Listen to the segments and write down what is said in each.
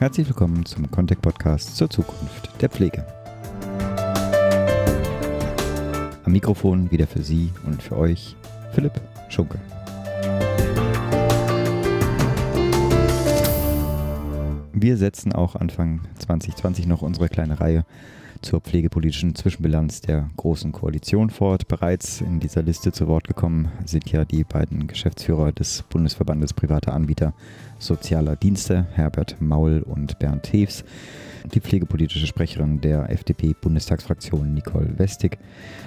Herzlich willkommen zum Contact Podcast zur Zukunft der Pflege. Am Mikrofon wieder für Sie und für euch Philipp Schunke. Wir setzen auch Anfang 2020 noch unsere kleine Reihe zur pflegepolitischen Zwischenbilanz der Großen Koalition fort. Bereits in dieser Liste zu Wort gekommen sind ja die beiden Geschäftsführer des Bundesverbandes privater Anbieter sozialer Dienste, Herbert Maul und Bernd Heves die pflegepolitische Sprecherin der FDP-Bundestagsfraktion Nicole Westig,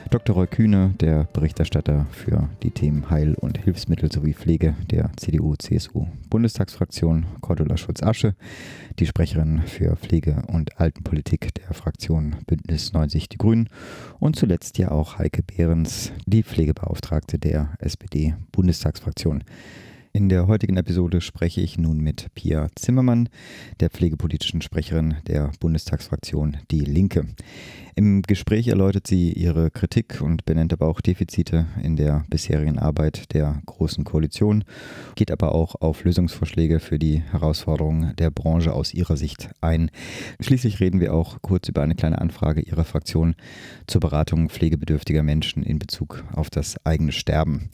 Dr. Roy Kühne, der Berichterstatter für die Themen Heil- und Hilfsmittel sowie Pflege der CDU-CSU-Bundestagsfraktion Cordula Schulz-Asche, die Sprecherin für Pflege- und Altenpolitik der Fraktion Bündnis 90 Die Grünen und zuletzt ja auch Heike Behrens, die Pflegebeauftragte der SPD-Bundestagsfraktion. In der heutigen Episode spreche ich nun mit Pia Zimmermann, der pflegepolitischen Sprecherin der Bundestagsfraktion Die Linke. Im Gespräch erläutert sie ihre Kritik und benennt aber auch Defizite in der bisherigen Arbeit der Großen Koalition, geht aber auch auf Lösungsvorschläge für die Herausforderungen der Branche aus ihrer Sicht ein. Schließlich reden wir auch kurz über eine kleine Anfrage ihrer Fraktion zur Beratung pflegebedürftiger Menschen in Bezug auf das eigene Sterben.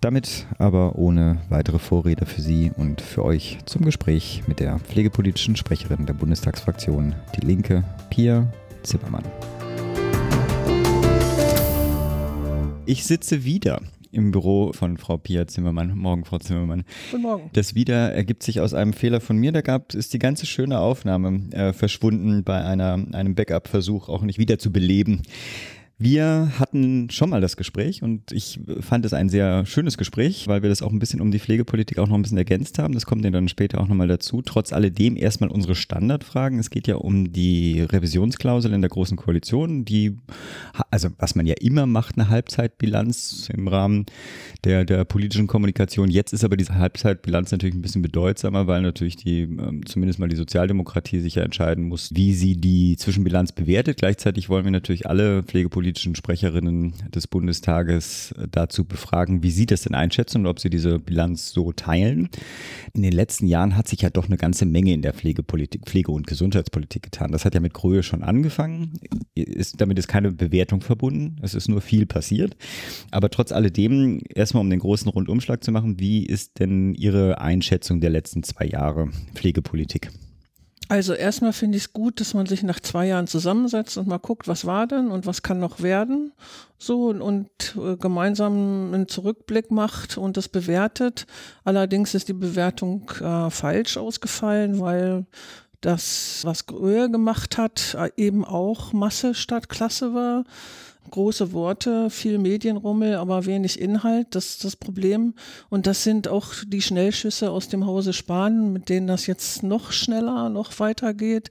Damit aber ohne weitere Vorrede für Sie und für euch zum Gespräch mit der pflegepolitischen Sprecherin der Bundestagsfraktion Die Linke, Pia Zimmermann. Ich sitze wieder im Büro von Frau Pia Zimmermann. Morgen, Frau Zimmermann. Guten Morgen. Das wieder ergibt sich aus einem Fehler von mir. Da gab ist die ganze schöne Aufnahme äh, verschwunden bei einer, einem Backup-Versuch auch nicht wieder zu beleben. Wir hatten schon mal das Gespräch und ich fand es ein sehr schönes Gespräch, weil wir das auch ein bisschen um die Pflegepolitik auch noch ein bisschen ergänzt haben. Das kommt ja dann später auch nochmal dazu. Trotz alledem erstmal unsere Standardfragen. Es geht ja um die Revisionsklausel in der Großen Koalition, die, also was man ja immer macht, eine Halbzeitbilanz im Rahmen der, der politischen Kommunikation. Jetzt ist aber diese Halbzeitbilanz natürlich ein bisschen bedeutsamer, weil natürlich die, ähm, zumindest mal die Sozialdemokratie sich ja entscheiden muss, wie sie die Zwischenbilanz bewertet. Gleichzeitig wollen wir natürlich alle Pflegepolitiker politischen Sprecherinnen des Bundestages äh, dazu befragen, wie sie das denn einschätzen und ob sie diese Bilanz so teilen. In den letzten Jahren hat sich ja doch eine ganze Menge in der Pflegepolitik, Pflege- und Gesundheitspolitik getan. Das hat ja mit Gröhe schon angefangen. Ist, damit ist keine Bewertung verbunden. Es ist nur viel passiert. Aber trotz alledem, erstmal um den großen Rundumschlag zu machen, wie ist denn Ihre Einschätzung der letzten zwei Jahre Pflegepolitik? Also erstmal finde ich es gut, dass man sich nach zwei Jahren zusammensetzt und mal guckt, was war denn und was kann noch werden. So und, und äh, gemeinsam einen Zurückblick macht und das bewertet. Allerdings ist die Bewertung äh, falsch ausgefallen, weil das, was Gröhe gemacht hat, äh, eben auch Masse statt Klasse war große Worte, viel Medienrummel, aber wenig Inhalt. Das ist das Problem. Und das sind auch die Schnellschüsse aus dem Hause Spahn, mit denen das jetzt noch schneller, noch weitergeht.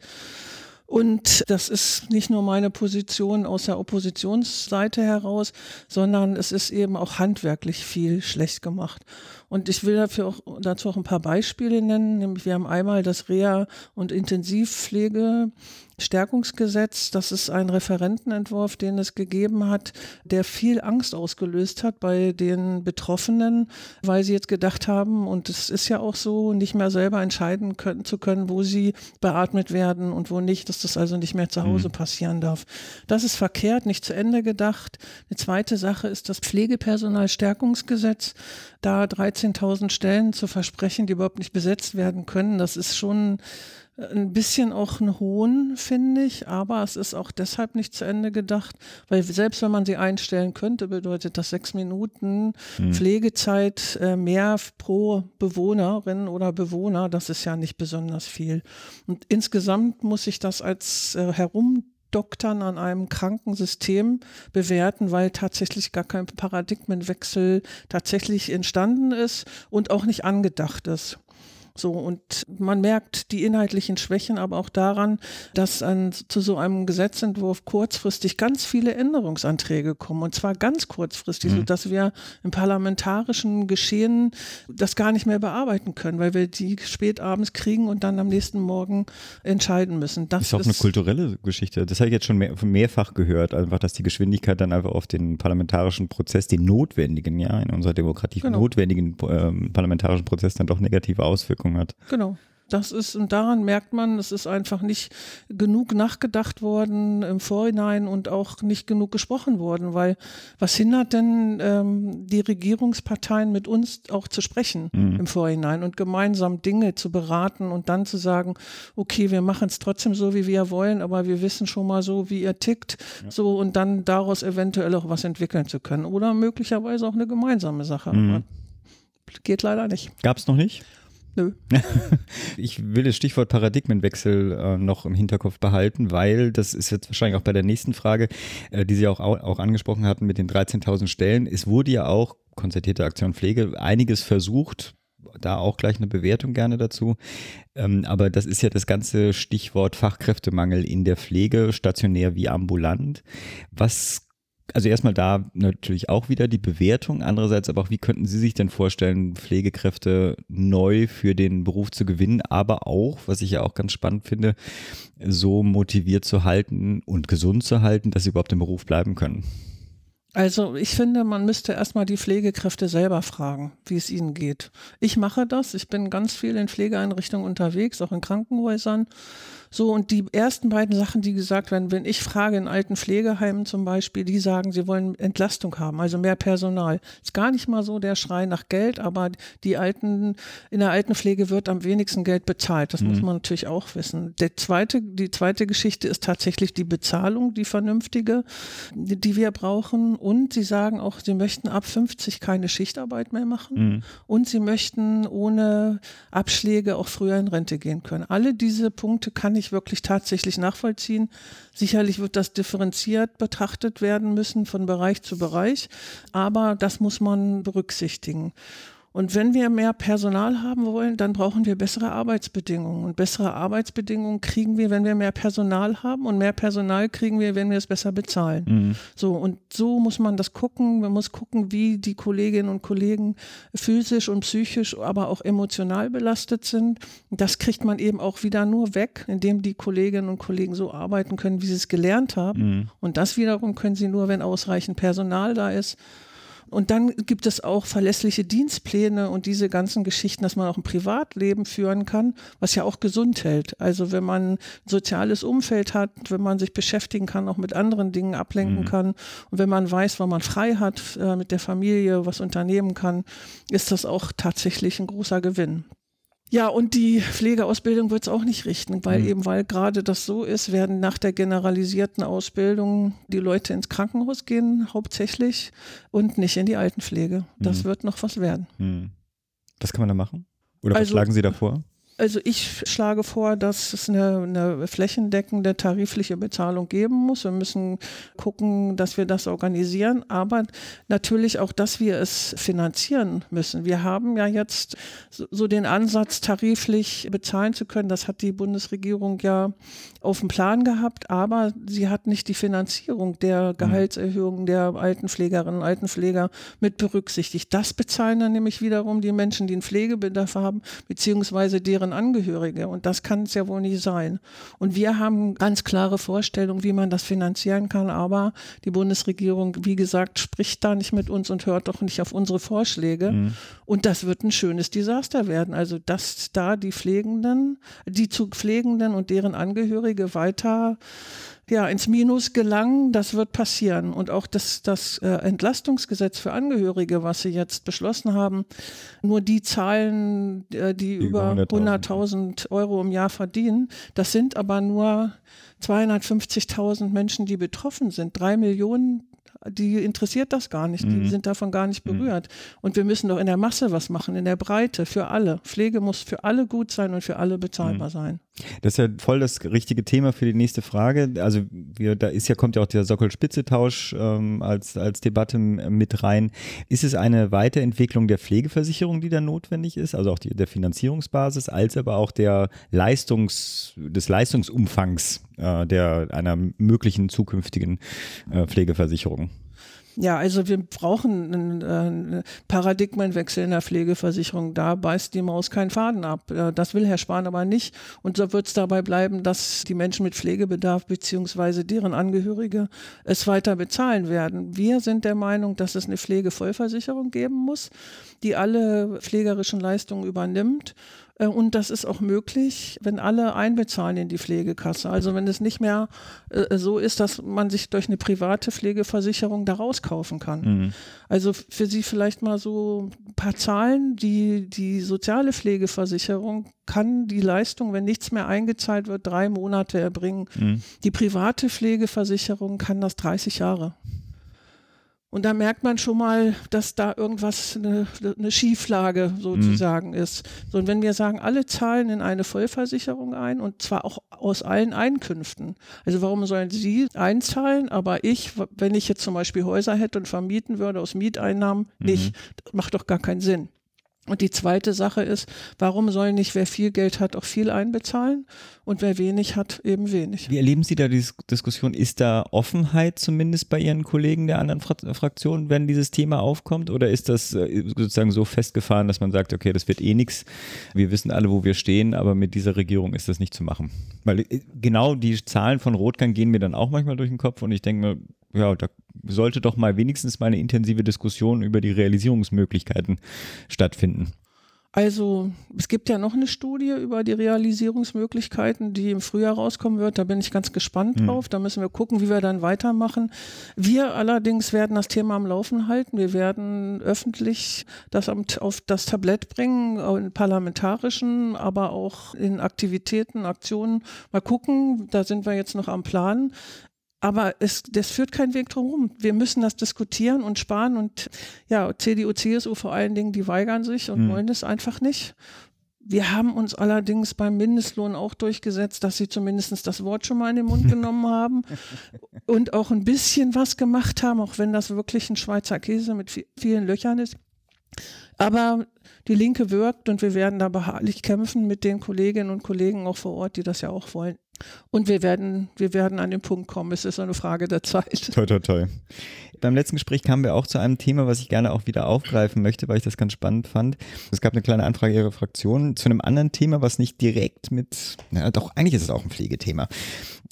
Und das ist nicht nur meine Position aus der Oppositionsseite heraus, sondern es ist eben auch handwerklich viel schlecht gemacht. Und ich will dafür auch, dazu auch ein paar Beispiele nennen. Nämlich wir haben einmal das Reha- und Intensivpflege Stärkungsgesetz, das ist ein Referentenentwurf, den es gegeben hat, der viel Angst ausgelöst hat bei den Betroffenen, weil sie jetzt gedacht haben, und es ist ja auch so, nicht mehr selber entscheiden können, zu können, wo sie beatmet werden und wo nicht, dass das also nicht mehr zu Hause mhm. passieren darf. Das ist verkehrt, nicht zu Ende gedacht. Eine zweite Sache ist das Pflegepersonalstärkungsgesetz. Da 13.000 Stellen zu versprechen, die überhaupt nicht besetzt werden können, das ist schon ein bisschen auch ein Hohn, finde ich, aber es ist auch deshalb nicht zu Ende gedacht, weil selbst wenn man sie einstellen könnte, bedeutet das sechs Minuten mhm. Pflegezeit äh, mehr pro Bewohnerin oder Bewohner. Das ist ja nicht besonders viel. Und insgesamt muss ich das als äh, Herumdoktern an einem kranken System bewerten, weil tatsächlich gar kein Paradigmenwechsel tatsächlich entstanden ist und auch nicht angedacht ist. So, und man merkt die inhaltlichen Schwächen aber auch daran, dass an, zu so einem Gesetzentwurf kurzfristig ganz viele Änderungsanträge kommen. Und zwar ganz kurzfristig, mhm. sodass wir im parlamentarischen Geschehen das gar nicht mehr bearbeiten können, weil wir die spät abends kriegen und dann am nächsten Morgen entscheiden müssen. Das ist auch ist eine kulturelle Geschichte. Das habe ich jetzt schon mehr, mehrfach gehört, einfach, dass die Geschwindigkeit dann einfach auf den parlamentarischen Prozess, den notwendigen, ja, in unserer Demokratie genau. notwendigen ähm, parlamentarischen Prozess dann doch negative Auswirkungen Wirkung hat. Genau. Das ist, und daran merkt man, es ist einfach nicht genug nachgedacht worden im Vorhinein und auch nicht genug gesprochen worden, weil was hindert denn ähm, die Regierungsparteien mit uns auch zu sprechen mhm. im Vorhinein und gemeinsam Dinge zu beraten und dann zu sagen, okay, wir machen es trotzdem so, wie wir wollen, aber wir wissen schon mal so, wie ihr tickt, ja. so und dann daraus eventuell auch was entwickeln zu können oder möglicherweise auch eine gemeinsame Sache. Mhm. Geht leider nicht. Gab es noch nicht? Nö. ich will das Stichwort Paradigmenwechsel äh, noch im Hinterkopf behalten, weil das ist jetzt wahrscheinlich auch bei der nächsten Frage, äh, die Sie auch, auch angesprochen hatten mit den 13.000 Stellen. Es wurde ja auch, konzertierte Aktion Pflege, einiges versucht, da auch gleich eine Bewertung gerne dazu. Ähm, aber das ist ja das ganze Stichwort Fachkräftemangel in der Pflege, stationär wie ambulant. Was also erstmal da natürlich auch wieder die Bewertung. Andererseits aber auch, wie könnten Sie sich denn vorstellen, Pflegekräfte neu für den Beruf zu gewinnen, aber auch, was ich ja auch ganz spannend finde, so motiviert zu halten und gesund zu halten, dass sie überhaupt im Beruf bleiben können? Also ich finde, man müsste erstmal die Pflegekräfte selber fragen, wie es ihnen geht. Ich mache das. Ich bin ganz viel in Pflegeeinrichtungen unterwegs, auch in Krankenhäusern. So, und die ersten beiden Sachen, die gesagt werden, wenn ich frage in alten Pflegeheimen zum Beispiel, die sagen, sie wollen Entlastung haben, also mehr Personal. Ist gar nicht mal so der Schrei nach Geld, aber die alten, in der Altenpflege wird am wenigsten Geld bezahlt. Das mhm. muss man natürlich auch wissen. Der zweite, die zweite Geschichte ist tatsächlich die Bezahlung, die vernünftige, die, die wir brauchen. Und sie sagen auch, sie möchten ab 50 keine Schichtarbeit mehr machen. Mhm. Und sie möchten ohne Abschläge auch früher in Rente gehen können. Alle diese Punkte kann ich ich wirklich tatsächlich nachvollziehen. Sicherlich wird das differenziert betrachtet werden müssen von Bereich zu Bereich, aber das muss man berücksichtigen. Und wenn wir mehr Personal haben wollen, dann brauchen wir bessere Arbeitsbedingungen. Und bessere Arbeitsbedingungen kriegen wir, wenn wir mehr Personal haben. Und mehr Personal kriegen wir, wenn wir es besser bezahlen. Mhm. So, und so muss man das gucken. Man muss gucken, wie die Kolleginnen und Kollegen physisch und psychisch, aber auch emotional belastet sind. Das kriegt man eben auch wieder nur weg, indem die Kolleginnen und Kollegen so arbeiten können, wie sie es gelernt haben. Mhm. Und das wiederum können sie nur, wenn ausreichend Personal da ist. Und dann gibt es auch verlässliche Dienstpläne und diese ganzen Geschichten, dass man auch ein Privatleben führen kann, was ja auch gesund hält. Also wenn man ein soziales Umfeld hat, wenn man sich beschäftigen kann, auch mit anderen Dingen ablenken mhm. kann und wenn man weiß, wann man frei hat, äh, mit der Familie was unternehmen kann, ist das auch tatsächlich ein großer Gewinn. Ja, und die Pflegeausbildung wird es auch nicht richten, weil mhm. eben, weil gerade das so ist, werden nach der generalisierten Ausbildung die Leute ins Krankenhaus gehen, hauptsächlich, und nicht in die Altenpflege. Das mhm. wird noch was werden. Mhm. Was kann man da machen? Oder was also, schlagen Sie da vor? Also ich schlage vor, dass es eine, eine, flächendeckende tarifliche Bezahlung geben muss. Wir müssen gucken, dass wir das organisieren, aber natürlich auch, dass wir es finanzieren müssen. Wir haben ja jetzt so den Ansatz, tariflich bezahlen zu können. Das hat die Bundesregierung ja auf dem Plan gehabt, aber sie hat nicht die Finanzierung der mhm. Gehaltserhöhung der Altenpflegerinnen und Altenpfleger mit berücksichtigt. Das bezahlen dann nämlich wiederum die Menschen, die einen Pflegebedarf haben, beziehungsweise deren deren Angehörige. Und das kann es ja wohl nicht sein. Und wir haben ganz klare Vorstellungen, wie man das finanzieren kann. Aber die Bundesregierung, wie gesagt, spricht da nicht mit uns und hört doch nicht auf unsere Vorschläge. Mhm. Und das wird ein schönes Desaster werden. Also, dass da die Pflegenden, die zu Pflegenden und deren Angehörige weiter ja, ins Minus gelangen, das wird passieren. Und auch das, das äh, Entlastungsgesetz für Angehörige, was Sie jetzt beschlossen haben, nur die Zahlen, äh, die, die über 100.000 Euro im Jahr verdienen, das sind aber nur 250.000 Menschen, die betroffen sind. Drei Millionen die interessiert das gar nicht, die mhm. sind davon gar nicht mhm. berührt. Mhm. Und wir müssen doch in der Masse was machen, in der Breite, für alle. Pflege muss für alle gut sein und für alle bezahlbar mhm. sein. Das ist ja voll das richtige Thema für die nächste Frage. Also wir, da ist ja, kommt ja auch der Sockel-Spitze-Tausch ähm, als, als Debatte mit rein. Ist es eine Weiterentwicklung der Pflegeversicherung, die da notwendig ist, also auch die, der Finanzierungsbasis, als aber auch der Leistungs, des Leistungsumfangs äh, der einer möglichen zukünftigen äh, Pflegeversicherung? Ja, also wir brauchen einen, äh, Paradigmenwechsel in der Pflegeversicherung. Da beißt die Maus keinen Faden ab. Äh, das will Herr Spahn aber nicht. Und so wird es dabei bleiben, dass die Menschen mit Pflegebedarf beziehungsweise deren Angehörige es weiter bezahlen werden. Wir sind der Meinung, dass es eine Pflegevollversicherung geben muss, die alle pflegerischen Leistungen übernimmt und das ist auch möglich, wenn alle einbezahlen in die Pflegekasse. Also wenn es nicht mehr äh, so ist, dass man sich durch eine private Pflegeversicherung da rauskaufen kann. Mhm. Also für Sie vielleicht mal so ein paar Zahlen. Die, die soziale Pflegeversicherung kann die Leistung, wenn nichts mehr eingezahlt wird, drei Monate erbringen. Mhm. Die private Pflegeversicherung kann das 30 Jahre. Und da merkt man schon mal, dass da irgendwas, eine, eine Schieflage sozusagen mhm. ist. So, und wenn wir sagen, alle zahlen in eine Vollversicherung ein und zwar auch aus allen Einkünften. Also warum sollen sie einzahlen, aber ich, wenn ich jetzt zum Beispiel Häuser hätte und vermieten würde aus Mieteinnahmen, nicht. Mhm. Das macht doch gar keinen Sinn. Und die zweite Sache ist, warum soll nicht wer viel Geld hat auch viel einbezahlen und wer wenig hat eben wenig? Wie erleben Sie da die Diskussion? Ist da Offenheit zumindest bei Ihren Kollegen der anderen Fraktionen, wenn dieses Thema aufkommt? Oder ist das äh, sozusagen so festgefahren, dass man sagt, okay, das wird eh nichts, wir wissen alle, wo wir stehen, aber mit dieser Regierung ist das nicht zu machen? Weil äh, genau die Zahlen von Rotgang gehen mir dann auch manchmal durch den Kopf und ich denke mir, ja, da sollte doch mal wenigstens mal eine intensive Diskussion über die Realisierungsmöglichkeiten stattfinden. Also es gibt ja noch eine Studie über die Realisierungsmöglichkeiten, die im Frühjahr rauskommen wird. Da bin ich ganz gespannt mhm. drauf. Da müssen wir gucken, wie wir dann weitermachen. Wir allerdings werden das Thema am Laufen halten. Wir werden öffentlich das auf das Tablett bringen, in parlamentarischen, aber auch in Aktivitäten, Aktionen. Mal gucken, da sind wir jetzt noch am Plan. Aber es, das führt kein Weg drum Wir müssen das diskutieren und sparen. Und ja, CDU, CSU vor allen Dingen, die weigern sich und mhm. wollen das einfach nicht. Wir haben uns allerdings beim Mindestlohn auch durchgesetzt, dass sie zumindest das Wort schon mal in den Mund genommen haben und auch ein bisschen was gemacht haben, auch wenn das wirklich ein Schweizer Käse mit vielen Löchern ist. Aber die Linke wirkt und wir werden da beharrlich kämpfen mit den Kolleginnen und Kollegen auch vor Ort, die das ja auch wollen. Und wir werden, wir werden an den Punkt kommen. Es ist eine Frage der Zeit. Toi, toi, toi. Beim letzten Gespräch kamen wir auch zu einem Thema, was ich gerne auch wieder aufgreifen möchte, weil ich das ganz spannend fand. Es gab eine kleine Anfrage Ihrer Fraktion zu einem anderen Thema, was nicht direkt mit, na doch, eigentlich ist es auch ein Pflegethema.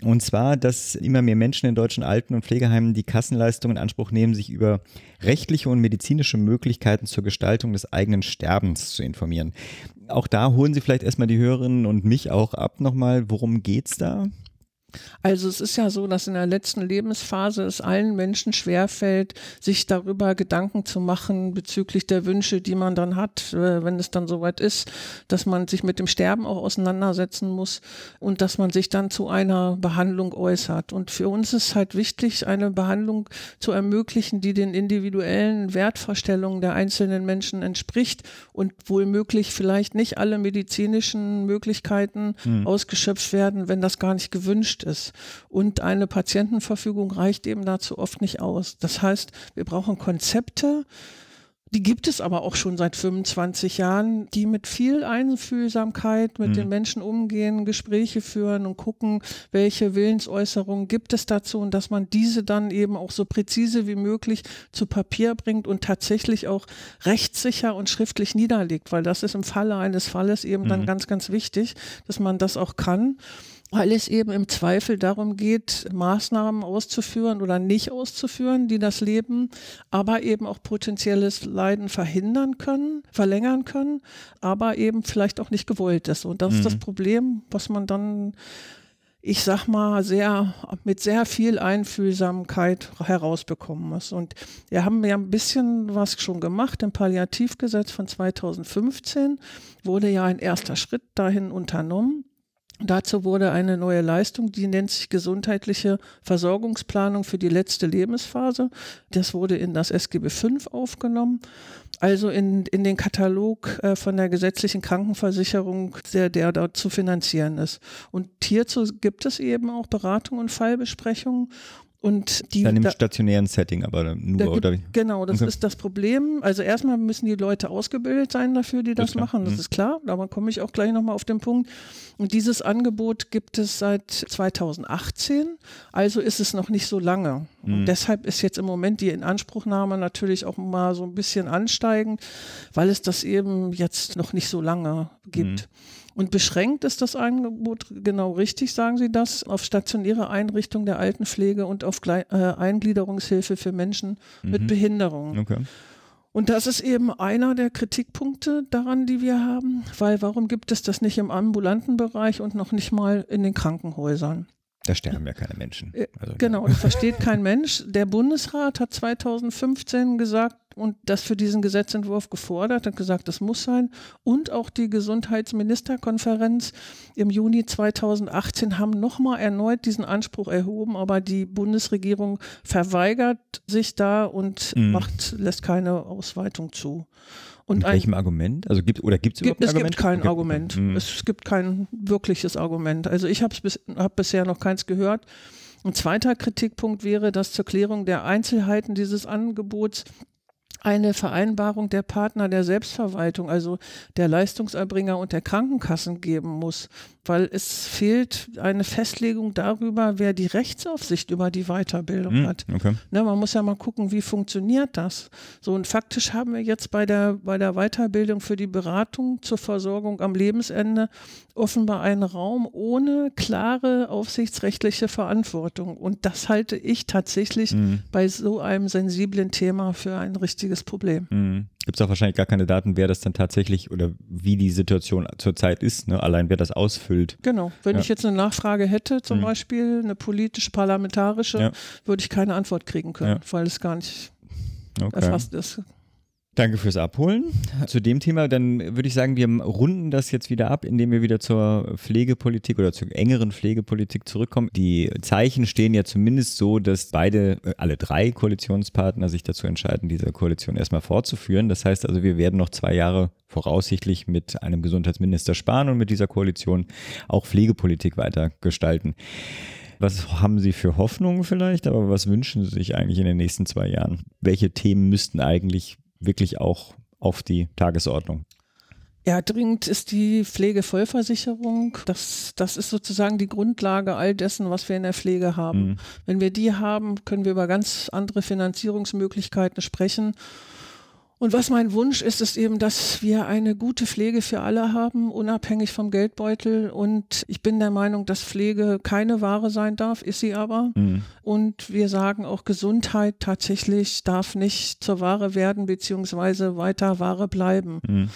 Und zwar, dass immer mehr Menschen in deutschen Alten- und Pflegeheimen die Kassenleistungen in Anspruch nehmen, sich über rechtliche und medizinische Möglichkeiten zur Gestaltung des eigenen Sterbens zu informieren auch da holen Sie vielleicht erstmal die Hörerinnen und mich auch ab nochmal. Worum geht's da? Also es ist ja so, dass in der letzten Lebensphase es allen Menschen schwerfällt, sich darüber Gedanken zu machen bezüglich der Wünsche, die man dann hat, äh, wenn es dann soweit ist, dass man sich mit dem Sterben auch auseinandersetzen muss und dass man sich dann zu einer Behandlung äußert. Und für uns ist halt wichtig, eine Behandlung zu ermöglichen, die den individuellen Wertvorstellungen der einzelnen Menschen entspricht und wohlmöglich vielleicht nicht alle medizinischen Möglichkeiten mhm. ausgeschöpft werden, wenn das gar nicht gewünscht ist. Und eine Patientenverfügung reicht eben dazu oft nicht aus. Das heißt, wir brauchen Konzepte, die gibt es aber auch schon seit 25 Jahren, die mit viel Einfühlsamkeit mit mhm. den Menschen umgehen, Gespräche führen und gucken, welche Willensäußerungen gibt es dazu und dass man diese dann eben auch so präzise wie möglich zu Papier bringt und tatsächlich auch rechtssicher und schriftlich niederlegt, weil das ist im Falle eines Falles eben mhm. dann ganz, ganz wichtig, dass man das auch kann weil es eben im Zweifel darum geht, Maßnahmen auszuführen oder nicht auszuführen, die das Leben, aber eben auch potenzielles Leiden verhindern können, verlängern können, aber eben vielleicht auch nicht gewollt ist. Und das mhm. ist das mhm. Problem, was man dann ich sag mal, sehr, mit sehr viel Einfühlsamkeit herausbekommen muss. Und wir haben ja ein bisschen was schon gemacht. Im Palliativgesetz von 2015 wurde ja ein erster Schritt dahin unternommen. Dazu wurde eine neue Leistung, die nennt sich gesundheitliche Versorgungsplanung für die letzte Lebensphase. Das wurde in das SGB V aufgenommen, also in, in den Katalog äh, von der gesetzlichen Krankenversicherung, der, der dort zu finanzieren ist. Und hierzu gibt es eben auch Beratung und Fallbesprechungen. Und die, Dann im da, stationären Setting, aber nur, gibt, oder wie? Genau, das okay. ist das Problem. Also erstmal müssen die Leute ausgebildet sein dafür, die das, das machen. Das mhm. ist klar, aber komme ich auch gleich nochmal auf den Punkt. Und dieses Angebot gibt es seit 2018, also ist es noch nicht so lange. Und mhm. deshalb ist jetzt im Moment die Inanspruchnahme natürlich auch mal so ein bisschen ansteigend, weil es das eben jetzt noch nicht so lange gibt. Mhm. Und beschränkt ist das Angebot, genau richtig sagen Sie das, auf stationäre Einrichtungen der Altenpflege und auf Gle äh, Eingliederungshilfe für Menschen mhm. mit Behinderungen. Okay. Und das ist eben einer der Kritikpunkte daran, die wir haben, weil warum gibt es das nicht im ambulanten Bereich und noch nicht mal in den Krankenhäusern? Da sterben ja keine Menschen. Äh, also, genau, das versteht kein Mensch. Der Bundesrat hat 2015 gesagt, und das für diesen Gesetzentwurf gefordert, hat gesagt, das muss sein. Und auch die Gesundheitsministerkonferenz im Juni 2018 haben nochmal erneut diesen Anspruch erhoben, aber die Bundesregierung verweigert sich da und mhm. macht, lässt keine Ausweitung zu. Und Mit welchem Argument? Also gibt oder gibt's überhaupt gibt, es Argument? gibt kein okay. Argument. Mhm. Es gibt kein wirkliches Argument. Also ich habe bis, hab bisher noch keins gehört. Ein zweiter Kritikpunkt wäre, dass zur Klärung der Einzelheiten dieses Angebots eine Vereinbarung der Partner der Selbstverwaltung, also der Leistungserbringer und der Krankenkassen geben muss weil es fehlt eine Festlegung darüber, wer die Rechtsaufsicht über die Weiterbildung hm, hat. Okay. Ne, man muss ja mal gucken, wie funktioniert das. So und faktisch haben wir jetzt bei der, bei der Weiterbildung für die Beratung zur Versorgung am Lebensende offenbar einen Raum ohne klare aufsichtsrechtliche Verantwortung. Und das halte ich tatsächlich mhm. bei so einem sensiblen Thema für ein richtiges Problem. Mhm gibt es auch wahrscheinlich gar keine Daten, wer das dann tatsächlich oder wie die Situation zurzeit ist, ne? allein wer das ausfüllt. Genau, wenn ja. ich jetzt eine Nachfrage hätte, zum mhm. Beispiel eine politische-parlamentarische, ja. würde ich keine Antwort kriegen können, ja. weil es gar nicht okay. erfasst ist. Danke fürs Abholen. Zu dem Thema, dann würde ich sagen, wir runden das jetzt wieder ab, indem wir wieder zur Pflegepolitik oder zur engeren Pflegepolitik zurückkommen. Die Zeichen stehen ja zumindest so, dass beide, äh, alle drei Koalitionspartner sich dazu entscheiden, diese Koalition erstmal fortzuführen. Das heißt also, wir werden noch zwei Jahre voraussichtlich mit einem Gesundheitsminister sparen und mit dieser Koalition auch Pflegepolitik weiter gestalten. Was haben Sie für Hoffnungen vielleicht, aber was wünschen Sie sich eigentlich in den nächsten zwei Jahren? Welche Themen müssten eigentlich wirklich auch auf die Tagesordnung? Ja, dringend ist die Pflegevollversicherung. Das, das ist sozusagen die Grundlage all dessen, was wir in der Pflege haben. Mhm. Wenn wir die haben, können wir über ganz andere Finanzierungsmöglichkeiten sprechen. Und was mein Wunsch ist, ist eben, dass wir eine gute Pflege für alle haben, unabhängig vom Geldbeutel. Und ich bin der Meinung, dass Pflege keine Ware sein darf, ist sie aber. Mhm. Und wir sagen auch, Gesundheit tatsächlich darf nicht zur Ware werden, beziehungsweise weiter Ware bleiben. Mhm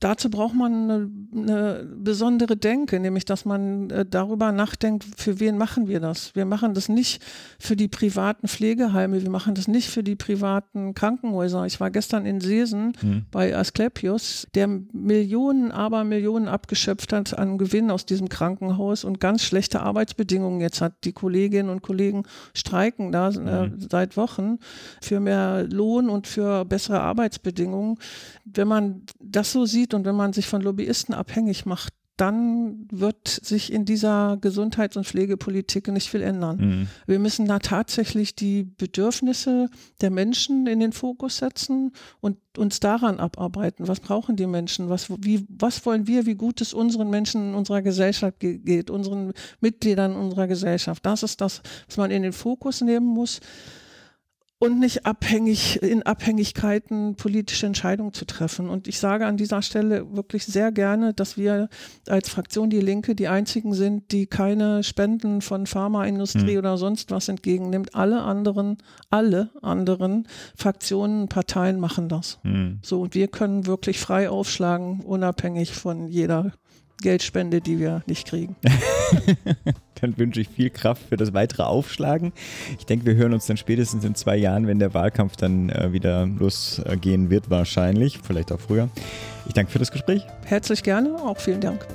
dazu braucht man eine, eine, besondere Denke, nämlich dass man äh, darüber nachdenkt, für wen machen wir das? Wir machen das nicht für die privaten Pflegeheime, wir machen das nicht für die privaten Krankenhäuser. Ich war gestern in Seesen mhm. bei Asklepios, der Millionen, aber Millionen abgeschöpft hat an Gewinn aus diesem Krankenhaus und ganz schlechte Arbeitsbedingungen jetzt hat. Die Kolleginnen und Kollegen streiken da äh, mhm. seit Wochen für mehr Lohn und für bessere Arbeitsbedingungen. Wenn man das so sieht, sieht und wenn man sich von Lobbyisten abhängig macht, dann wird sich in dieser Gesundheits- und Pflegepolitik nicht viel ändern. Mhm. Wir müssen da tatsächlich die Bedürfnisse der Menschen in den Fokus setzen und uns daran abarbeiten. Was brauchen die Menschen? Was, wie, was wollen wir, wie gut es unseren Menschen in unserer Gesellschaft geht, unseren Mitgliedern unserer Gesellschaft? Das ist das, was man in den Fokus nehmen muss und nicht abhängig in Abhängigkeiten politische Entscheidungen zu treffen. Und ich sage an dieser Stelle wirklich sehr gerne, dass wir als Fraktion Die Linke die einzigen sind, die keine Spenden von Pharmaindustrie mhm. oder sonst was entgegennimmt. Alle anderen, alle anderen Fraktionen, Parteien machen das. Mhm. So, und wir können wirklich frei aufschlagen, unabhängig von jeder Geldspende, die wir nicht kriegen. dann wünsche ich viel Kraft für das weitere Aufschlagen. Ich denke, wir hören uns dann spätestens in zwei Jahren, wenn der Wahlkampf dann äh, wieder losgehen wird, wahrscheinlich, vielleicht auch früher. Ich danke für das Gespräch. Herzlich gerne, auch vielen Dank.